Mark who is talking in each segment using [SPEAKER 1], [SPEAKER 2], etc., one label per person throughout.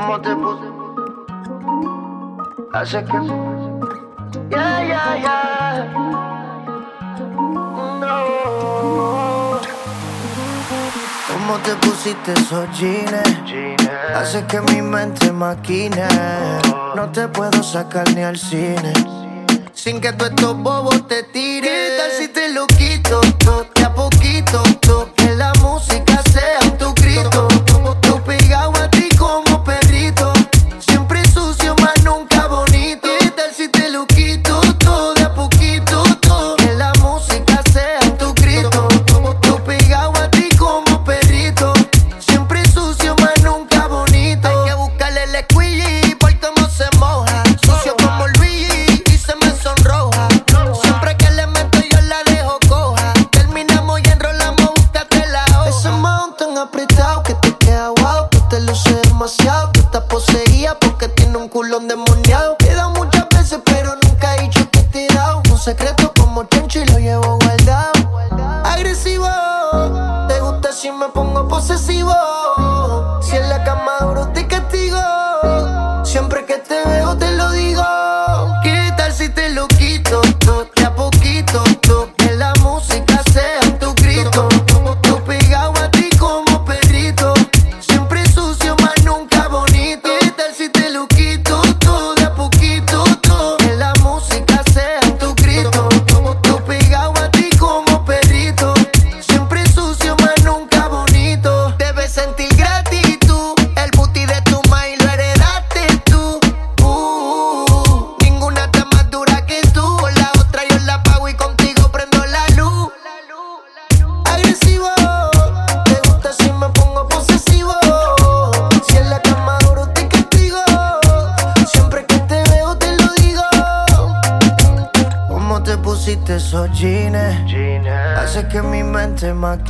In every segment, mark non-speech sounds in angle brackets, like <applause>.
[SPEAKER 1] ¿Cómo te puse? Hace que. Ya, ya, ya. ¿Cómo te pusiste esos jeans? Hace que mi mente maquine. Oh. No te puedo sacar ni al cine. Sin que tú estos bobos te tires. ¿Qué tal si te lo quito? To, a poquito, to?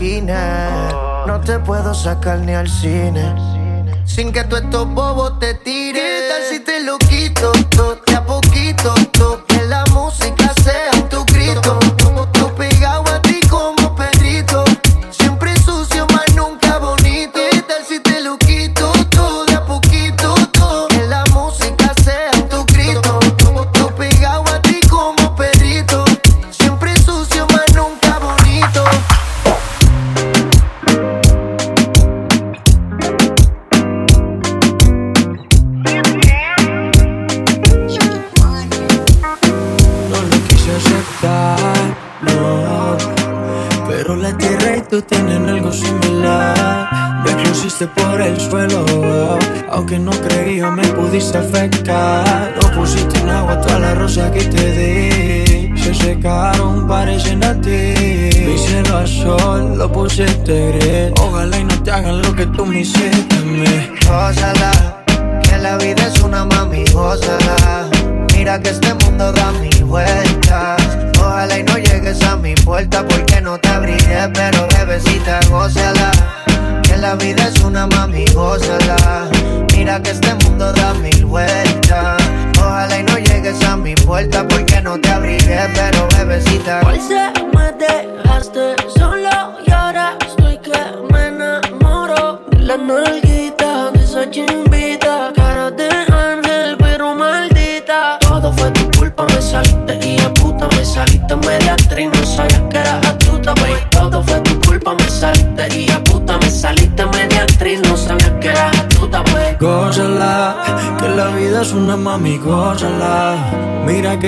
[SPEAKER 1] No te puedo sacar ni al cine. Sin que tú estos bobos te tiren. ¿Qué tal si te lo quito? Todo, de a poquito, todo, que la música sea tu grito.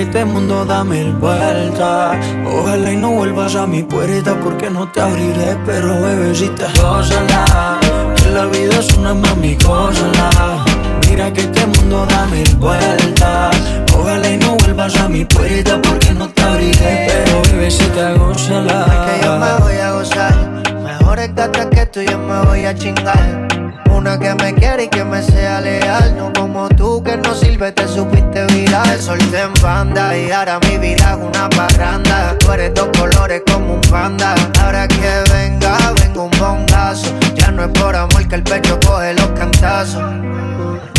[SPEAKER 1] Este mundo dame el vuelta. Ojalá y no
[SPEAKER 2] vuelvas a mi puerta porque no te abriré Pero bebecita, gózala. Que la vida es una mami, gózala. Mira que este mundo da mil vueltas Ojalá y no vuelvas a mi puerta porque no te abriré Pero bebecita, gózala.
[SPEAKER 1] Que yo me voy a gozar esto yo me voy a chingar. Una que me quiere y que me sea leal. No como tú que no sirve, te supiste virar. El sol te enfanda y ahora mi vida es una parranda. Tú eres dos colores como un panda. Ahora que venga, vengo un bongazo. Ya no es por amor que el pecho coge los cantazos.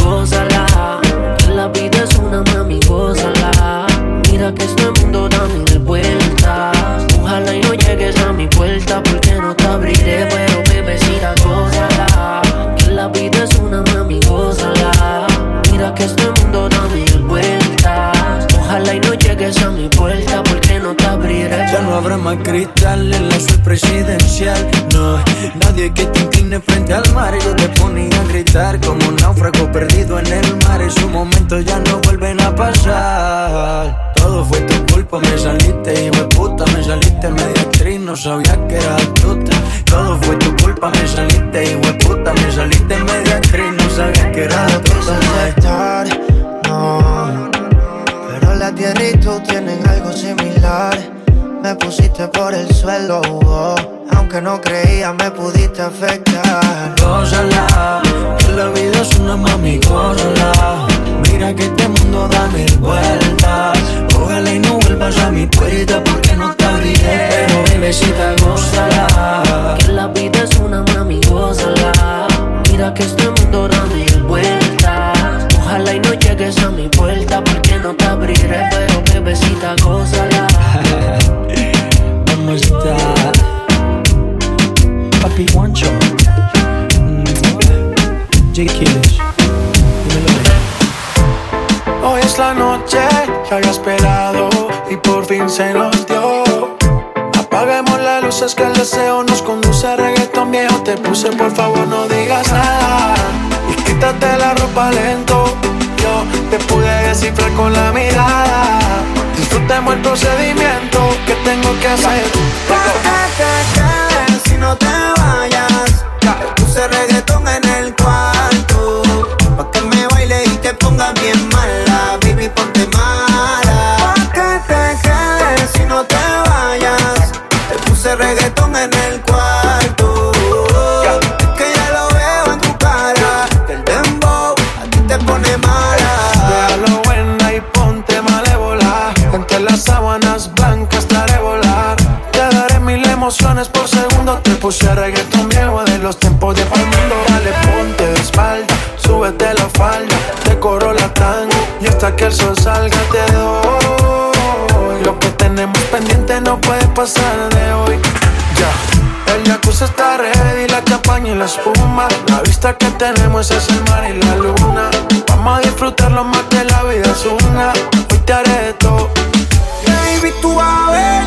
[SPEAKER 3] Gózala, la vida es una mami, gózala. Mira que este mundo da mil vueltas. Ojalá y no llegues a mi puerta porque no te abriré, pero es una mami, gózala. Mira que este mundo da mil vueltas. Ojalá y no llegues
[SPEAKER 2] a mi puerta porque no te abriré. Ya no habrá más cristal en la suite presidencial No, nadie que te incline frente al mar Ellos te ponían a gritar como un náufrago perdido en el mar. Esos momentos ya no vuelven a pasar. Todo fue tu culpa, me saliste, y de puta, me saliste media actriz, no sabía que era astuta. Todo fue tu culpa, me saliste, y de puta, me saliste media actriz, no sabía que era astuta.
[SPEAKER 1] No, pero la tierra y tú tienen algo similar. Me pusiste por el suelo, oh, aunque no creía me pudiste afectar.
[SPEAKER 2] Gózala, que la vida es una mami, gózala. Mira que este mundo da mil vueltas. Ojalá y no vuelvas a mi puerta porque no te abriré. Pero bebecita, gózala.
[SPEAKER 3] Que la vida es una mami, gózala. Mira que este mundo da mil vueltas. Ojalá y no llegues a mi puerta porque no te abriré. Pero bebecita, gózala. <laughs>
[SPEAKER 2] ¿Cómo está? Papi Juancho. Mm. J. Killers.
[SPEAKER 4] Hoy es la noche que había esperado y por fin se nos dio. Apaguemos las luces que el deseo nos conduce a reggaetón viejo. Te puse, por favor, no digas nada. Y quítate la ropa lento. Yo te pude descifrar con la mirada. Disfrutemos el procedimiento que tengo que hacer.
[SPEAKER 1] Que
[SPEAKER 4] tenemos es el mar y la luna. Vamos a disfrutarlo más que la vida es una. Hoy te haré todo.
[SPEAKER 1] Baby, tú vas a ver,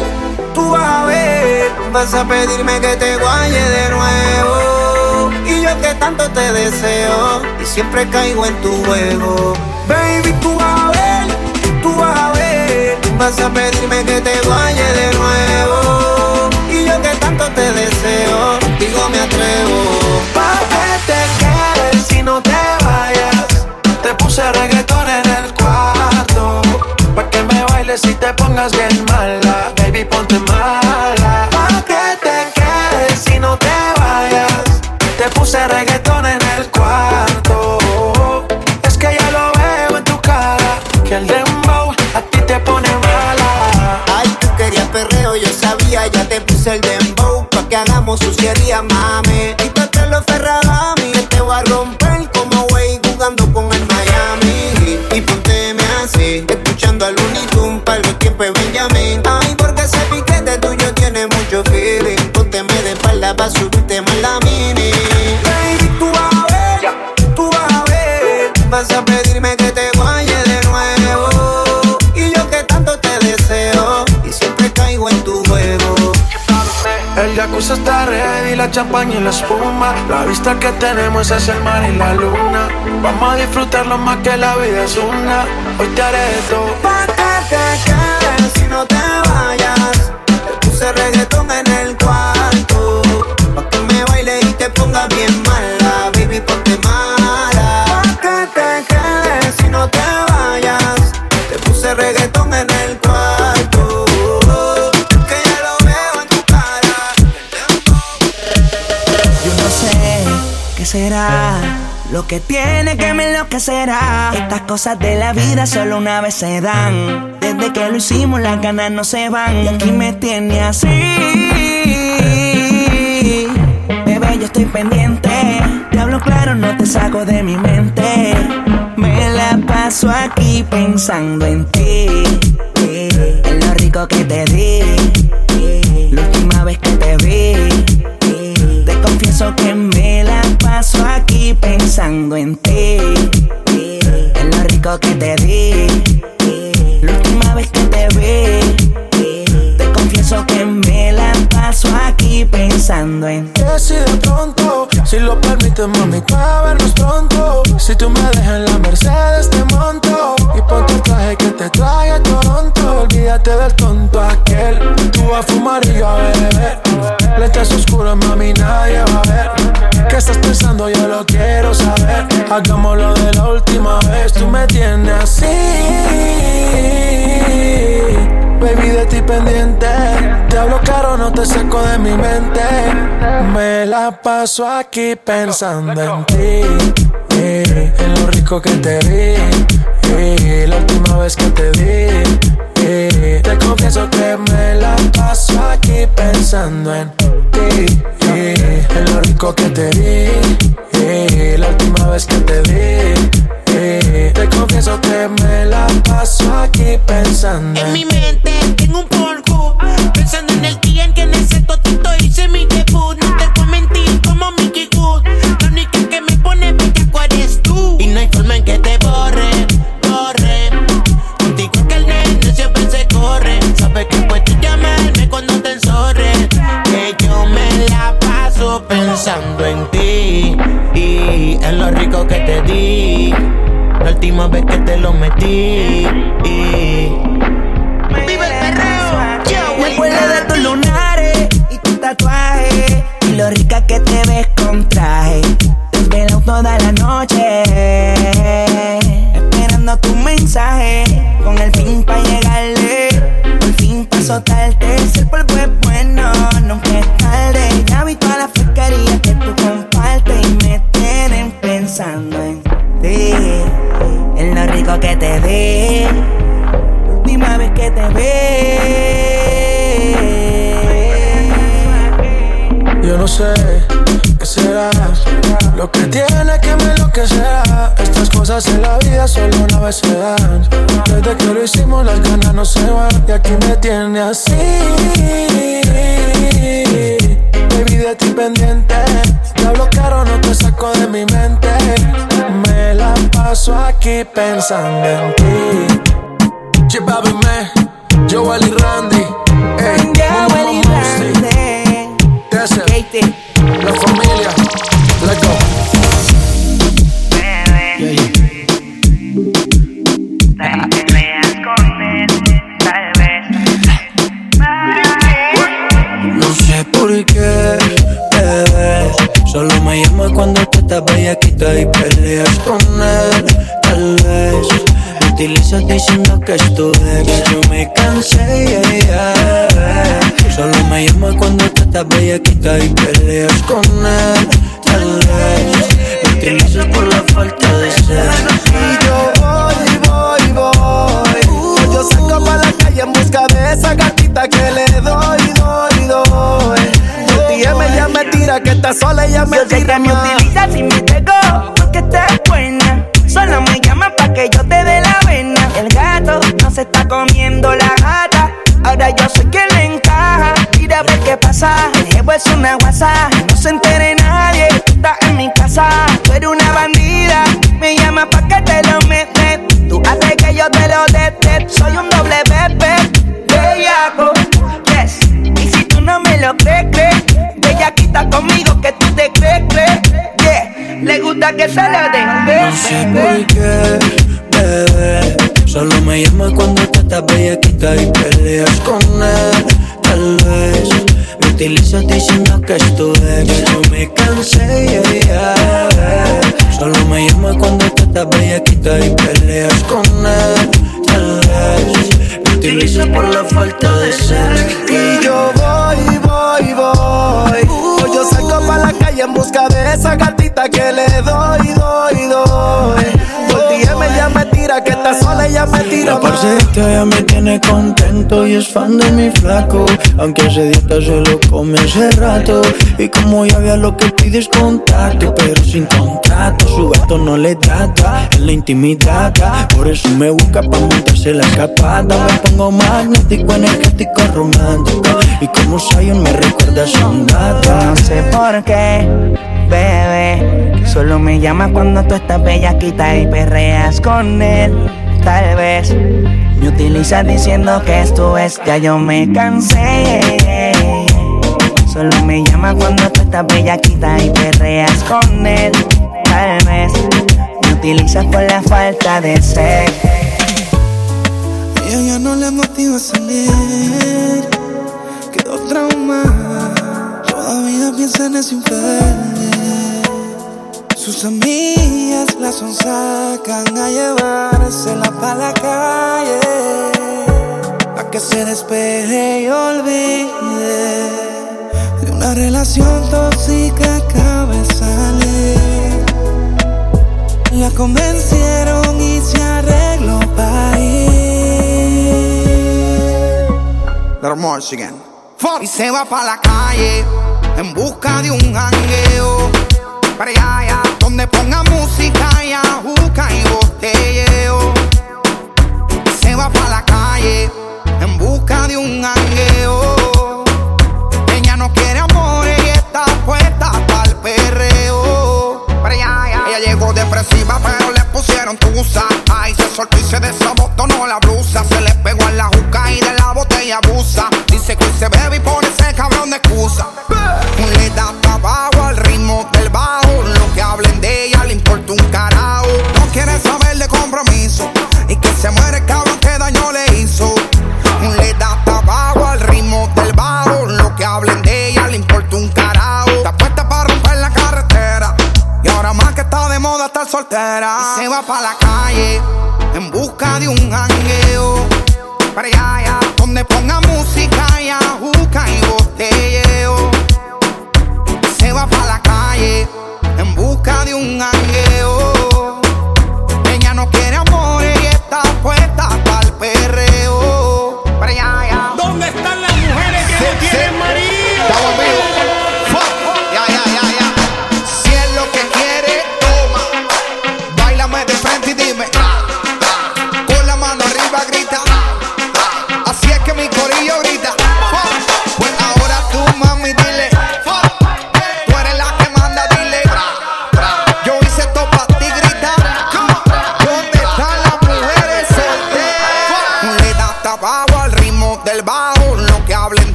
[SPEAKER 1] tú vas a ver. Vas a pedirme que te guaye de nuevo. Y yo que tanto te deseo. Y siempre caigo en tu juego. Baby, tú vas a ver, tú vas a ver. Vas a pedirme que te guaye de nuevo. Y yo que tanto te deseo. Contigo me atrevo.
[SPEAKER 4] Pa' que te puse reggaetón en el cuarto. Pa' que me bailes y te pongas bien mala. Baby, ponte mala. Pa' que te quedes si no te vayas. Te puse reggaetón en el cuarto. Es que ya lo veo en tu cara. Que el dembow a ti te pone mala.
[SPEAKER 1] Ay, tú querías perreo, yo sabía, ya te puse el dembow pa' que hagamos suciería, mami. El
[SPEAKER 4] jacuzzi está ready, la champaña y la espuma. La vista que tenemos es el mar y la luna. Vamos a disfrutarlo más que la vida es una. Hoy te haré todo.
[SPEAKER 1] Pa' que te quedes si no te vayas. Te puse reggaetón que
[SPEAKER 5] tiene que me enloquecerá. Estas cosas de la vida solo una vez se dan. Desde que lo hicimos, las ganas no se van. Y aquí me tiene así. Bebé, yo estoy pendiente. Te hablo claro, no te saco de mi mente. Me la paso aquí pensando en ti. En lo rico que te di. La última vez que te vi. Te confieso que me pensando en ti. En lo rico que te di. La última vez que te vi. Te confieso que me
[SPEAKER 4] la
[SPEAKER 5] paso aquí pensando en
[SPEAKER 4] ti. Si de pronto, si lo permites, mami, pa' vernos pronto. Si tú me dejas en la Mercedes, te monto. Y ponte el traje que te trae a Toronto. Olvídate del tonto aquel. Tú vas a fumar y yo a beber. Lentes oscuras mami nadie va a ver ¿Qué estás pensando? Yo lo quiero saber Hagámoslo de la última vez Tú me tienes así Baby, de ti pendiente. Te hablo caro, no te saco de mi mente. Me la paso aquí pensando en ti. en lo rico que te vi. la última vez que te vi. te confieso que me la paso aquí pensando en ti. en lo rico que te vi. la última vez que te vi. te confieso que me la paso aquí pensando
[SPEAKER 6] en, en mi mente tengo un
[SPEAKER 4] solo una vez se dan. Desde que lo hicimos, las ganas no se van. Y aquí me tiene así. Baby, de ti pendiente. Te hablo caro, no te saco de mi mente. Me la paso aquí pensando en ti. Chipabi me, Joel
[SPEAKER 1] está sola ya me
[SPEAKER 5] yo
[SPEAKER 1] tira
[SPEAKER 5] sé que me utilizas y me Que se lo den.
[SPEAKER 2] No sé por qué, bebé. Solo me llama cuando te estás bellaquita y peleas con él. Tal vez me utilizas diciendo que esto es. Yo me cansé, yeah, yeah. Solo me llama cuando te estás bellaquita y peleas con él. Tal vez me utilizas por la falta de ser.
[SPEAKER 1] Que está sola y ya me tira
[SPEAKER 2] La ya me tiene contento y es fan de mi flaco. Aunque hace dieta se lo come hace rato. Y como ya vea lo que pides contacto, pero sin contrato. Su gato no le trata en la intimidad. Por eso me busca pa' montarse la escapada. Me pongo magnético, energético, romántico. Y como Zion me recuerda a un gato.
[SPEAKER 5] No sé por qué, bebé. Solo me llama cuando tú estás bellaquita y perreas con él. Tal vez me utilizas diciendo que esto es, ya yo me cansé. Solo me llama cuando tú estás bellaquita y perreas con él. Tal vez me utilizas por la falta de
[SPEAKER 7] a ella no le motiva salir. Quedó trauma. Todavía piensa en ese infeliz. Sus amigas la sacan a llevársela para la calle. Pa' que se despeje y olvide de una relación tóxica acaba de salir. La convencieron y se arregló para ir. Y se va para la calle en busca de un jangueo. Para allá, allá, donde ponga música y ajuca y botelleo. Se va para la calle en busca de un jangueo. Ella no quiere amor y está puesta para el perreo. Ella llegó depresiva, pero le pusieron tusa. Ay, se soltó y se desabotonó la blusa. Se le pegó a la juca y de la botella abusa. Dice que se bebe y pone ese cabrón de excusa. Y se va para la calle en busca de un jangueo. Para allá, allá, donde ponga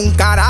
[SPEAKER 7] ella
[SPEAKER 2] le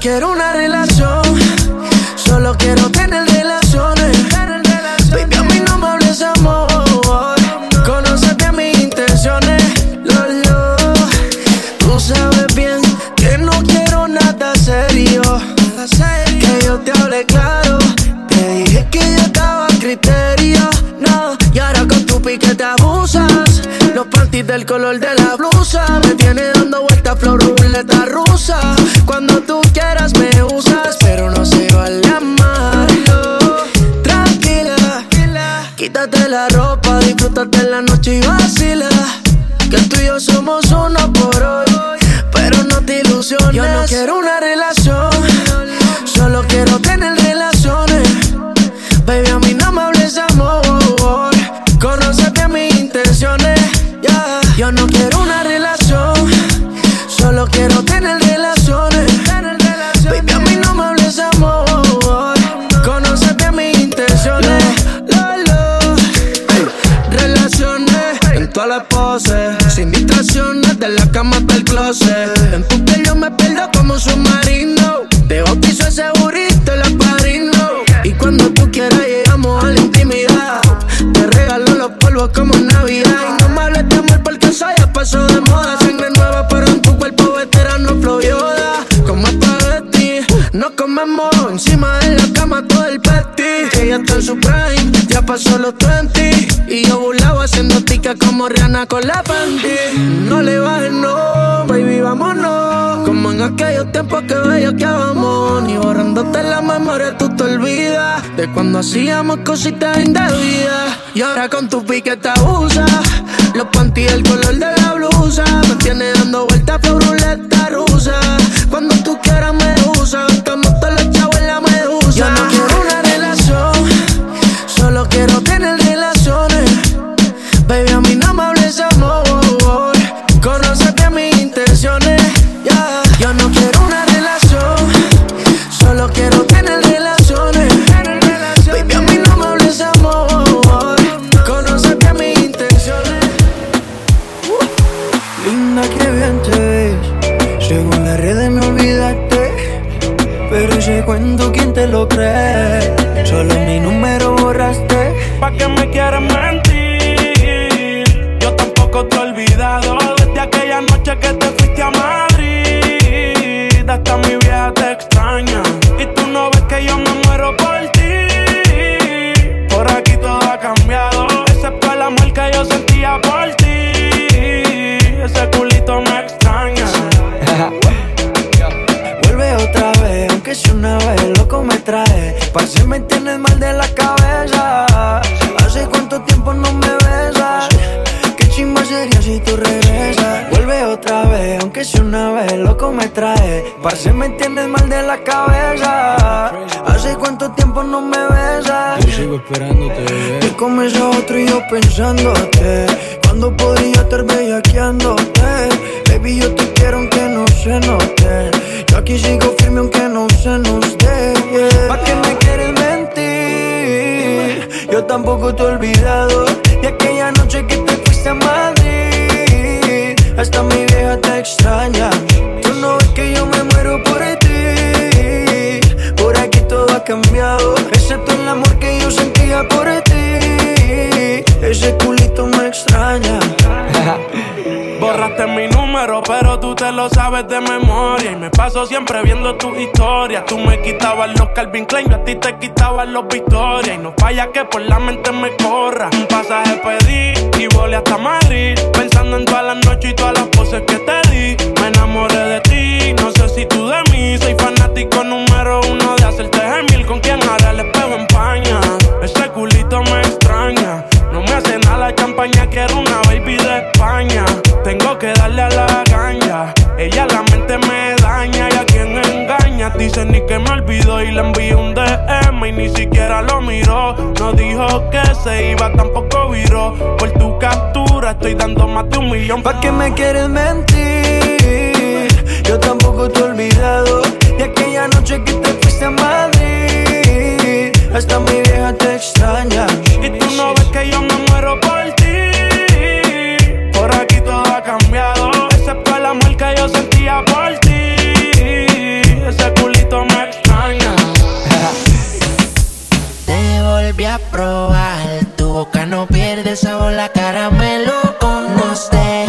[SPEAKER 7] quiero
[SPEAKER 6] una
[SPEAKER 2] relación, solo quiero tener relaciones. Baby, a mí no me hables amor. Conócete mis intenciones, Lolo. Tú sabes bien que no quiero nada serio. Que yo te hablé claro. Te dije que yo estaba a criterio. No, y ahora con tu
[SPEAKER 8] pique te abusas. Los panties del color del pa' que que amor. Y borrándote la memoria tú te olvidas de cuando hacíamos cositas indebidas. Y ahora con tu pique te abusa. Los panties, el color de la blusa. Me tiene dando vueltas por ruleta rusa
[SPEAKER 2] pensándote. Cuando podría estar
[SPEAKER 9] bellaqueando sabes de memoria. Y me paso siempre viendo tu historia. Tú me quitabas los Calvin Klein, yo a ti te quitabas los Victoria. Y no falla que por la mente me corra. Un pasaje pedí y volé hasta Madrid. Pensando en todas las noches y todas las poses que te di. Me enamoré de ti, no sé si tú de mí. Soy fanático número uno de hacerte gemir. Con quien ahora pego en empaña. Ese culito me extraña. No me hace nada la campaña, quiero una baby de España. Tengo que darle a la dice ni que me olvidó y le envié un DM y ni siquiera lo miró. No dijo que se iba, tampoco viró. Por tu captura estoy dando más de un millón.
[SPEAKER 2] ¿Para qué me quieres mentir? Yo tampoco te he olvidado de aquella noche que te fuiste a Madrid. Hasta mi vieja te extraña.
[SPEAKER 9] Y tú no ves que yo me
[SPEAKER 10] no pierde
[SPEAKER 11] el sabor la caramelo
[SPEAKER 12] con usted.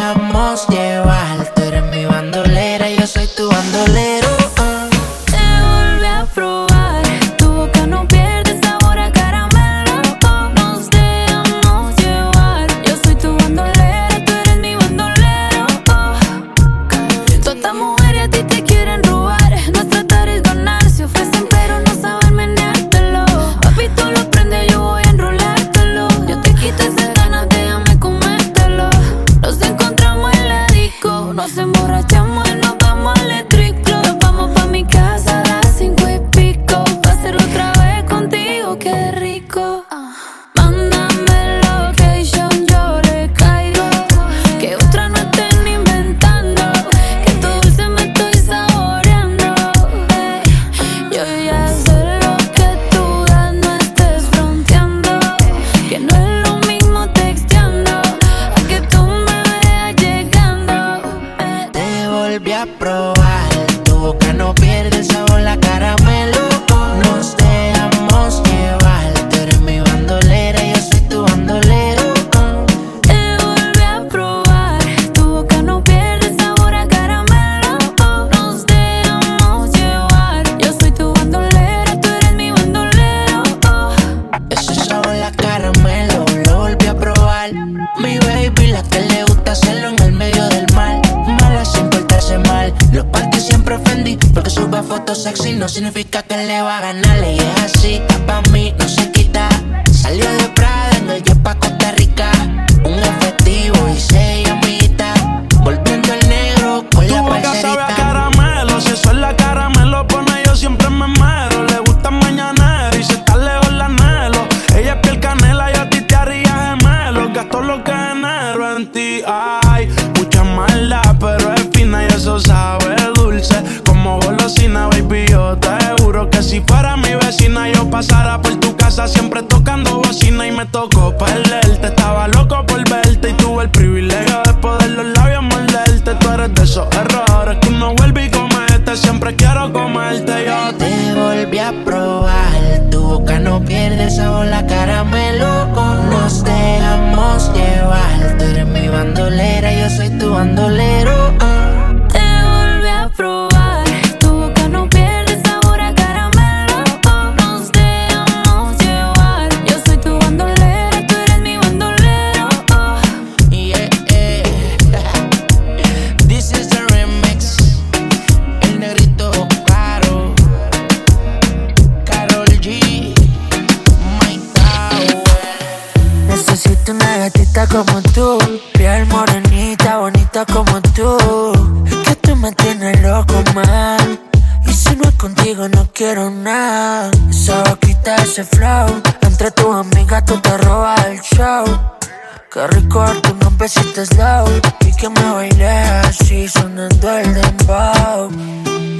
[SPEAKER 12] Qué rico darte unos besitos loud. Y que me bailé así sonando el dembow.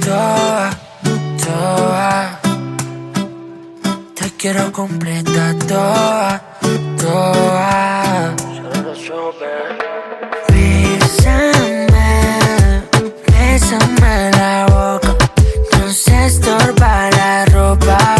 [SPEAKER 12] Toa, toa. Te quiero completa toa, toa. Bésame, bésame la boca. No se estorba la ropa.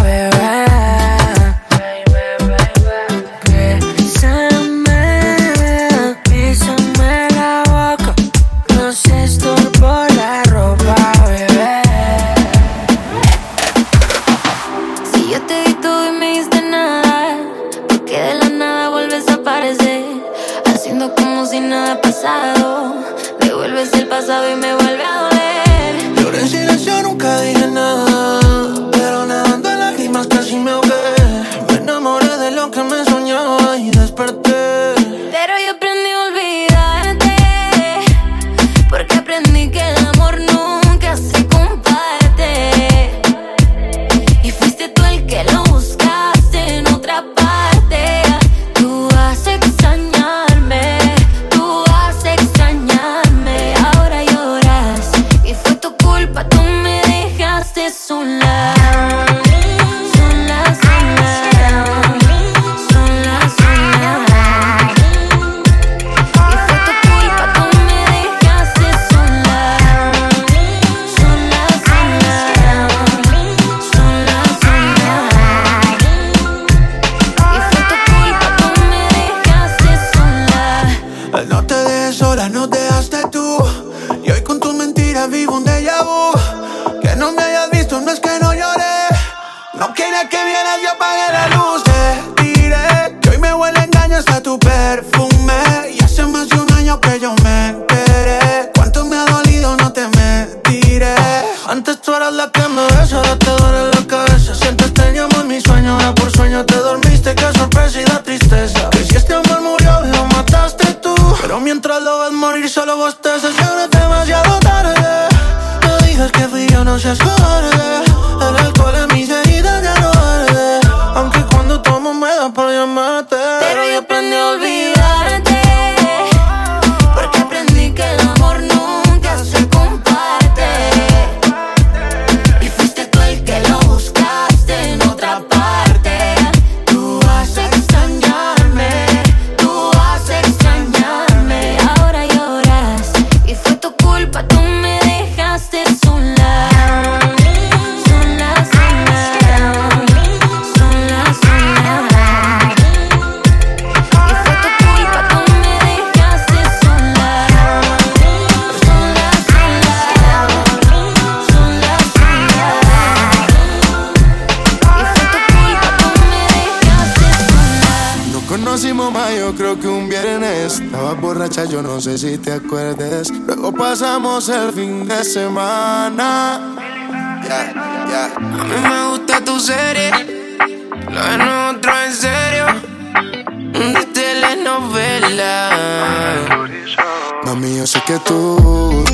[SPEAKER 4] Mientras lo ves morir solo vos te sesiones demasiado tarde. No digas que fui yo, no seas cobarde. El alcohol en mis heridas ya no arde. Aunque cuando tomo me da por
[SPEAKER 3] llamar Luego pasamos el fin de semana.
[SPEAKER 6] A mí me gusta tu serie, lo de nosotros en serio, de telenovela.
[SPEAKER 13] Mami, yo sé que tú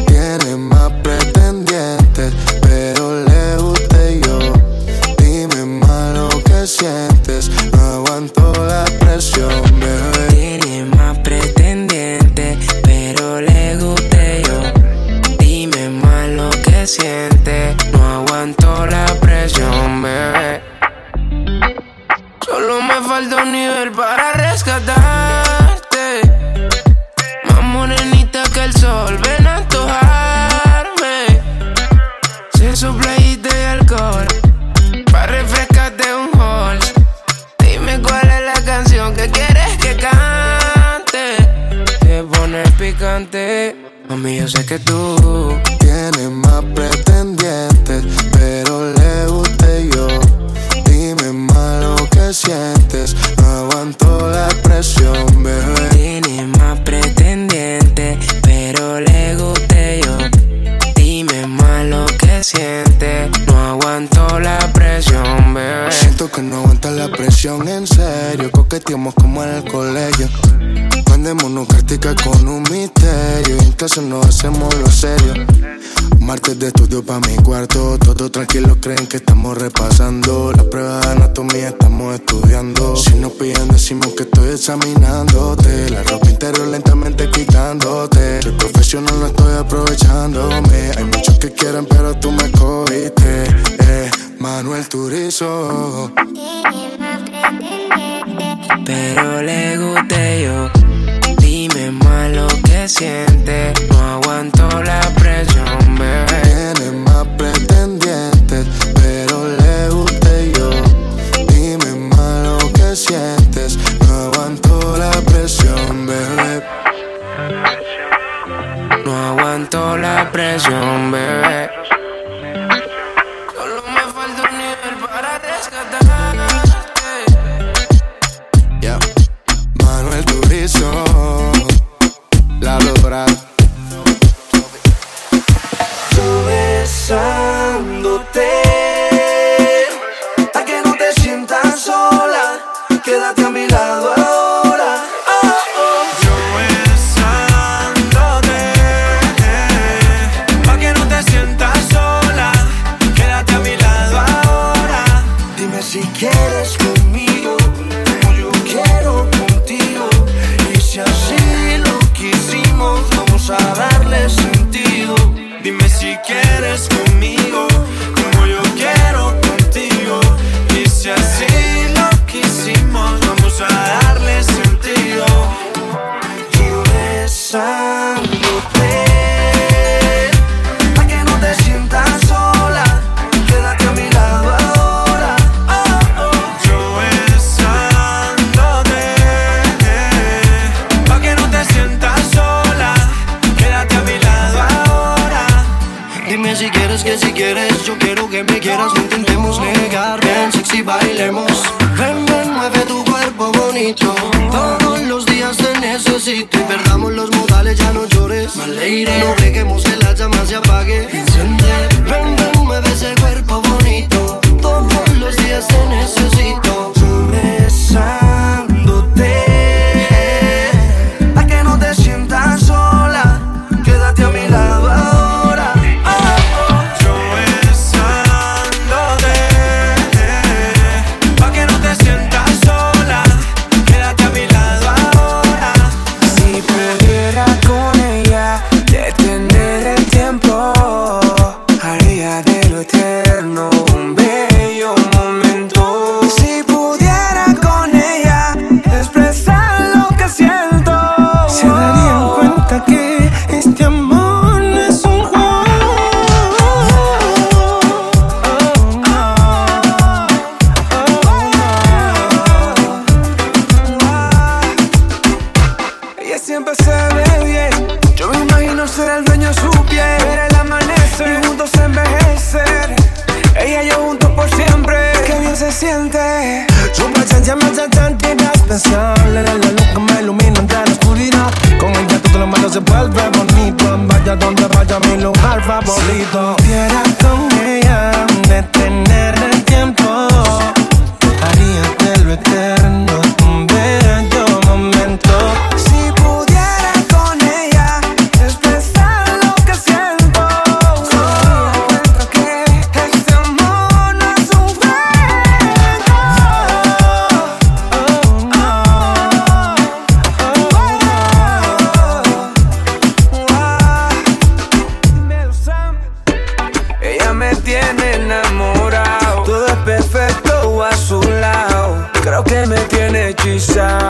[SPEAKER 14] wayside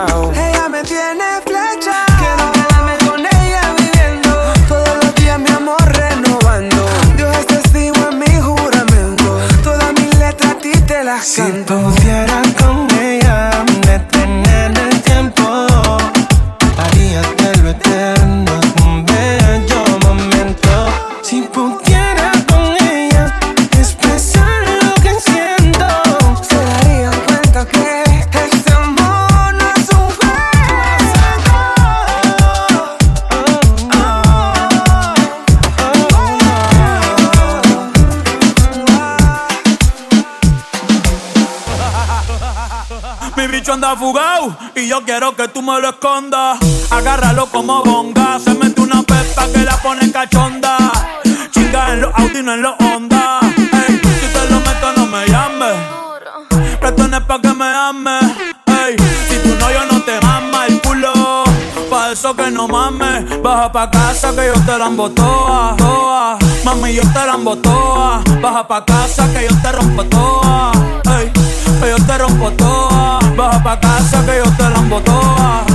[SPEAKER 14] Agárralo como bonga. Se mete una pepa que la pone cachonda. Chinga en los Audi, no en los Honda. Ey, si te lo meto, no me llames. Prestones pa' que me ames. Ey, si tú no, yo no te mama el culo. Pa' eso que no mames. Baja pa' casa que yo te la toa, toa. Mami, yo te la toa. Baja pa' casa que yo te rompo toa. Ey, que yo te rompo toa. Baja pa' casa que yo te la toa.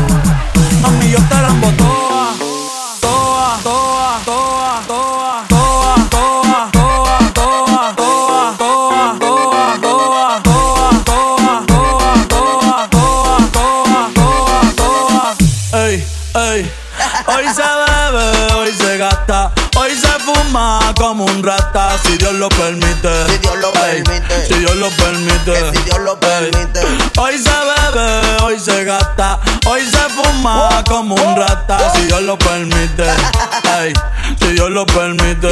[SPEAKER 14] rata si Dios lo permite.
[SPEAKER 5] Si Dios lo permite.
[SPEAKER 14] Si Dios lo permite.
[SPEAKER 5] si Dios lo permite.
[SPEAKER 14] Hoy se bebe, hoy se gasta, hoy se fuma como un rata si Dios lo permite. <laughs> Ey, si Dios lo permite.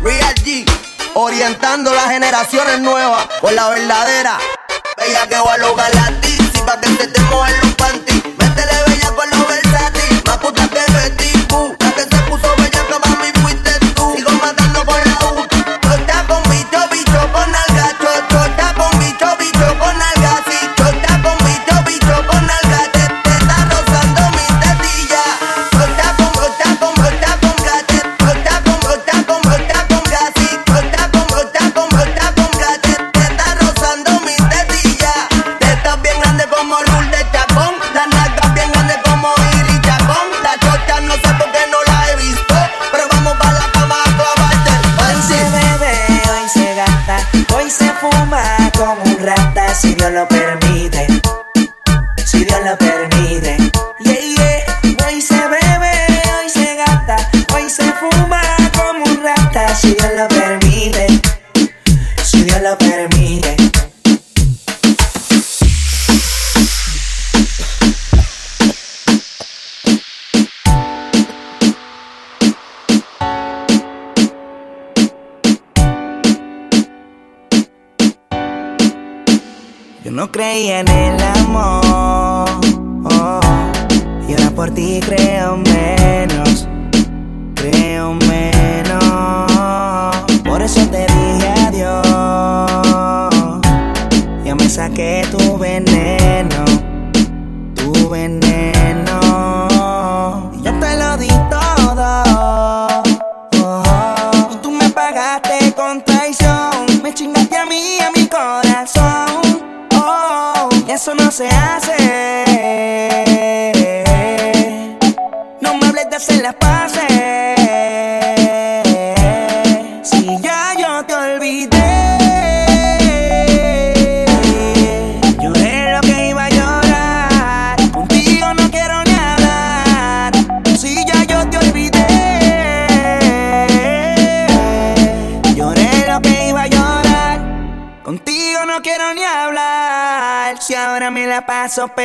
[SPEAKER 5] Real G, orientando las generaciones nuevas con la verdadera. Bella que va a lograr la tizi para que se te mojen los pantalones.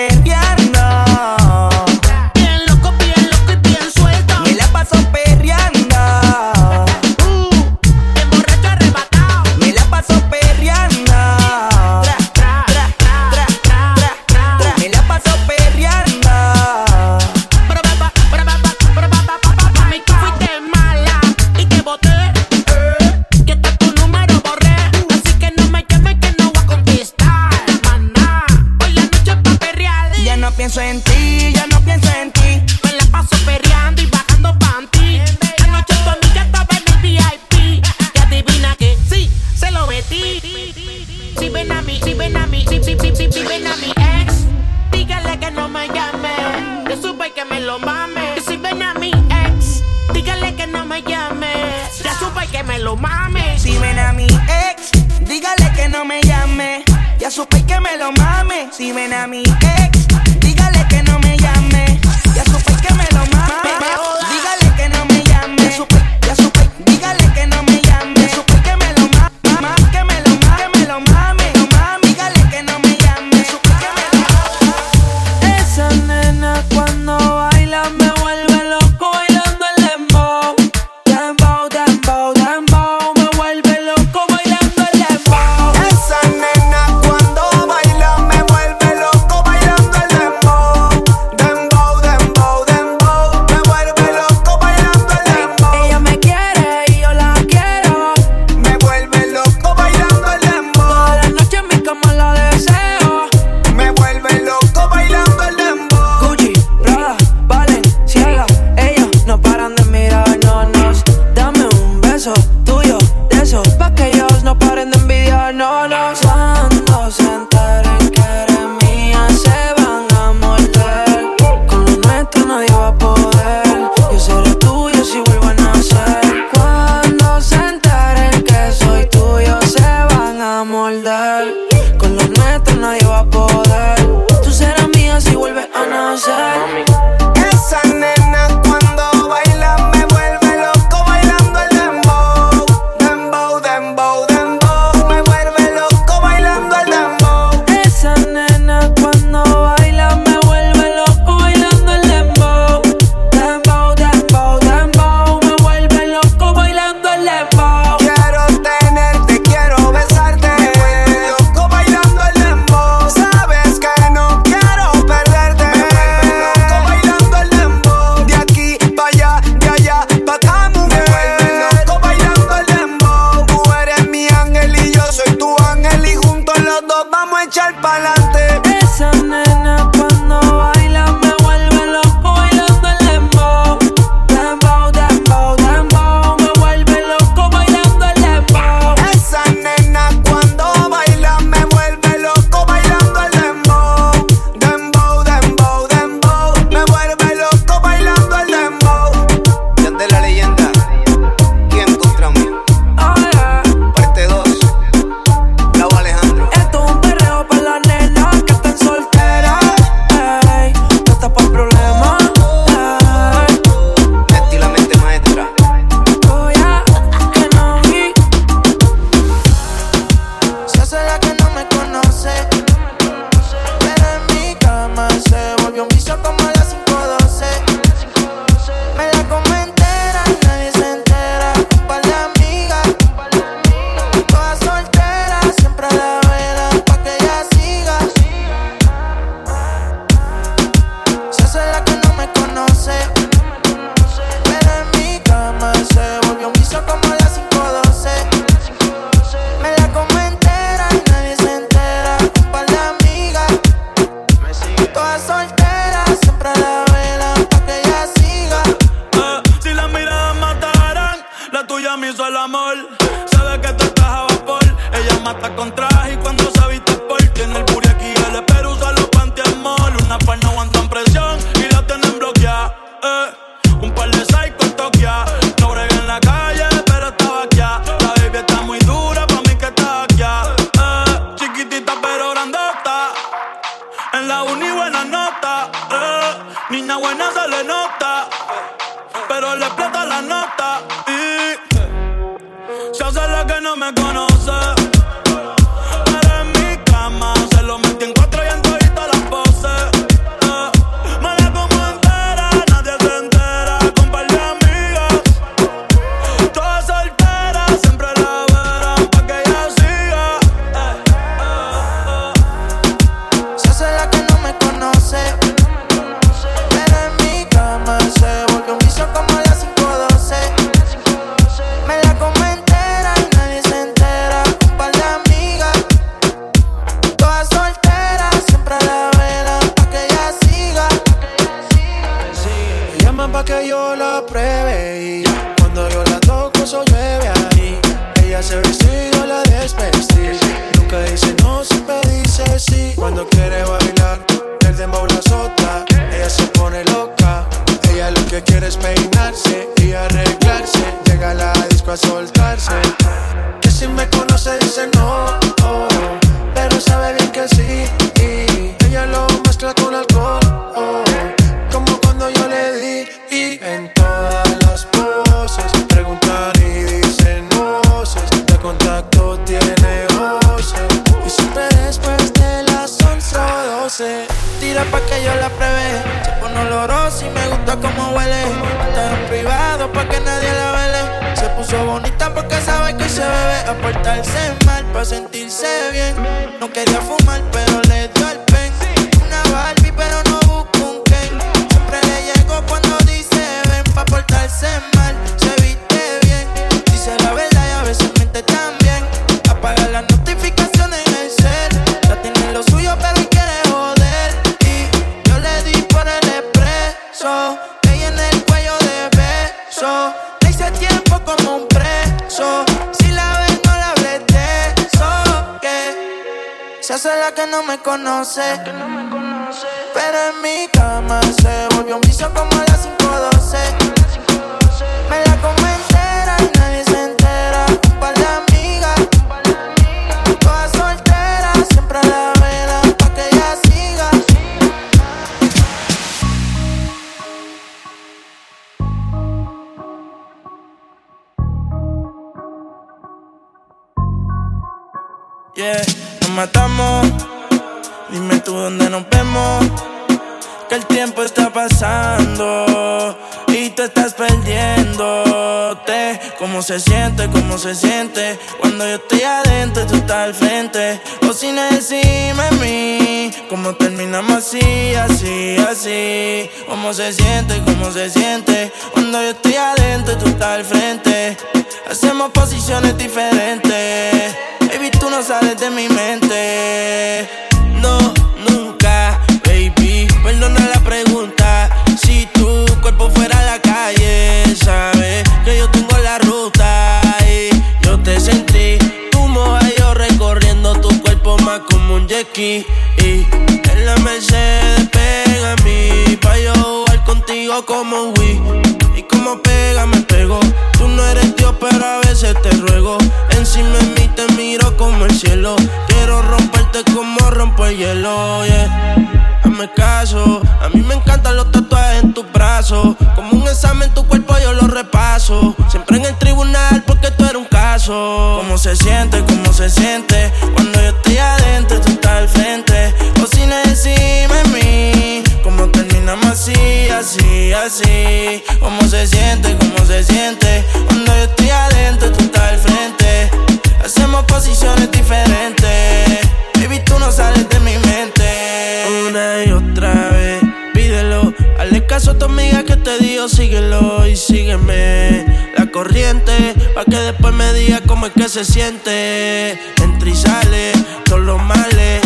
[SPEAKER 5] renguear, no
[SPEAKER 15] Con
[SPEAKER 14] esto nadie va a poder. Tú serás mía si vuelves a nacer.
[SPEAKER 16] Me
[SPEAKER 17] conoce. Pero en mi cama se volvió un vicio como a
[SPEAKER 6] ¿Cómo se siente? ¿Cómo se siente? Cuando yo estoy adentro, tú estás al frente. O sin encima de mí. ¿Cómo terminamos así, así, así? ¿Cómo se siente? ¿Cómo se siente? Cuando yo estoy adentro, tú estás al frente. Hacemos posiciones diferentes. Baby, tú no sales de mi mente. No, nunca, baby. Perdona la pregunta. Ski. Y en la Mercedes pega a mí. Pa' yo como Wii. Y como pega, me pego. Tú no eres Dios, pero a veces te ruego. Encima de mí te miro como el cielo. Quiero romperte como rompo el hielo, yeah. Hazme caso, a mí me encantan los tatuajes en tus brazos. Como un examen, tu cuerpo yo lo repaso. Siempre en el tribunal porque tú eres un caso. ¿Cómo se siente? ¿Cómo se siente? Cuando yo estoy adentro, tú estás al frente. O sin encima. ¿Cómo terminamos así, así, así? ¿Cómo se siente? ¿Cómo se siente? Cuando yo estoy adentro, tú estás al frente. Hacemos posiciones diferentes. Baby, tú no sales de mi mente. Una y otra vez, pídelo. Hazle caso a tu amiga que te digo, síguelo y sígueme. La corriente, pa' que después me diga cómo es que se siente. Entra y sale, todos los males.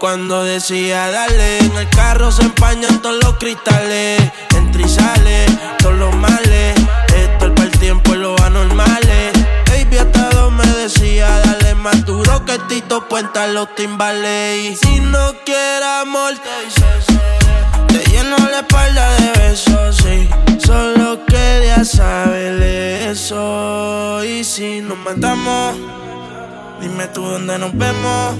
[SPEAKER 6] Cuando decía darle, en el carro se empañan todos los cristales. Entra y sale, todos los males. Esto es para el tiempo y los anormales. Baby, hasta dos me decía, dale más duro que Tito Puenta los timbales. Y si no quieres amor, te lleno la espalda de besos, sí. Solo quería saber eso. Y si nos matamos, dime tú dónde nos vemos.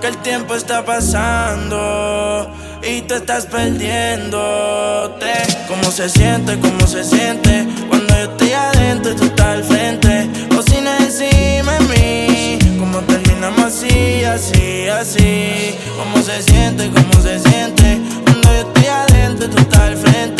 [SPEAKER 6] Que el tiempo está pasando y tú estás perdiéndote. ¿Cómo se siente? ¿Cómo se siente? Cuando yo estoy adentro, tú estás al frente. O sin encima de mí. ¿Cómo terminamos así, así, así? ¿Cómo se siente? ¿Cómo se siente? Cuando yo estoy adentro, tú estás al frente.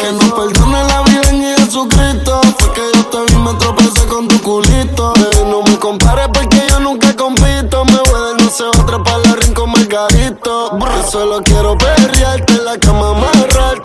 [SPEAKER 13] Que
[SPEAKER 4] no
[SPEAKER 18] perdone la vida en Jesucristo. Fue que yo te vi, me tropecé con tu culito. No me compares porque yo nunca compito. Me voy del museo otra para el rincón margarito. Yo solo quiero perrearte en la cama, amarrarte.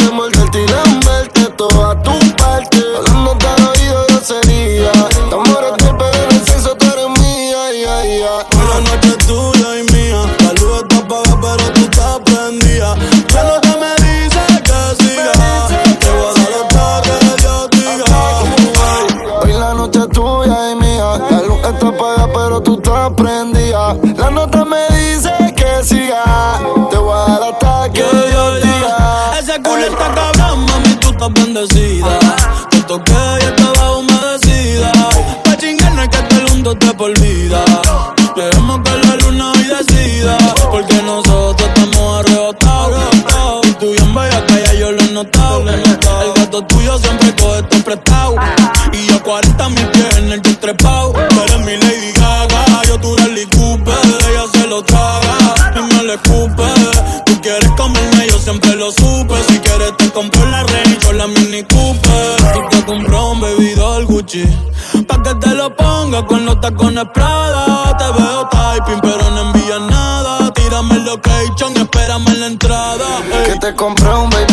[SPEAKER 14] Sigo con los tacones Prada. Te veo typing, pero no envías nada. Tírame el location y espérame en la entrada. Ey.
[SPEAKER 18] Que te compré un baby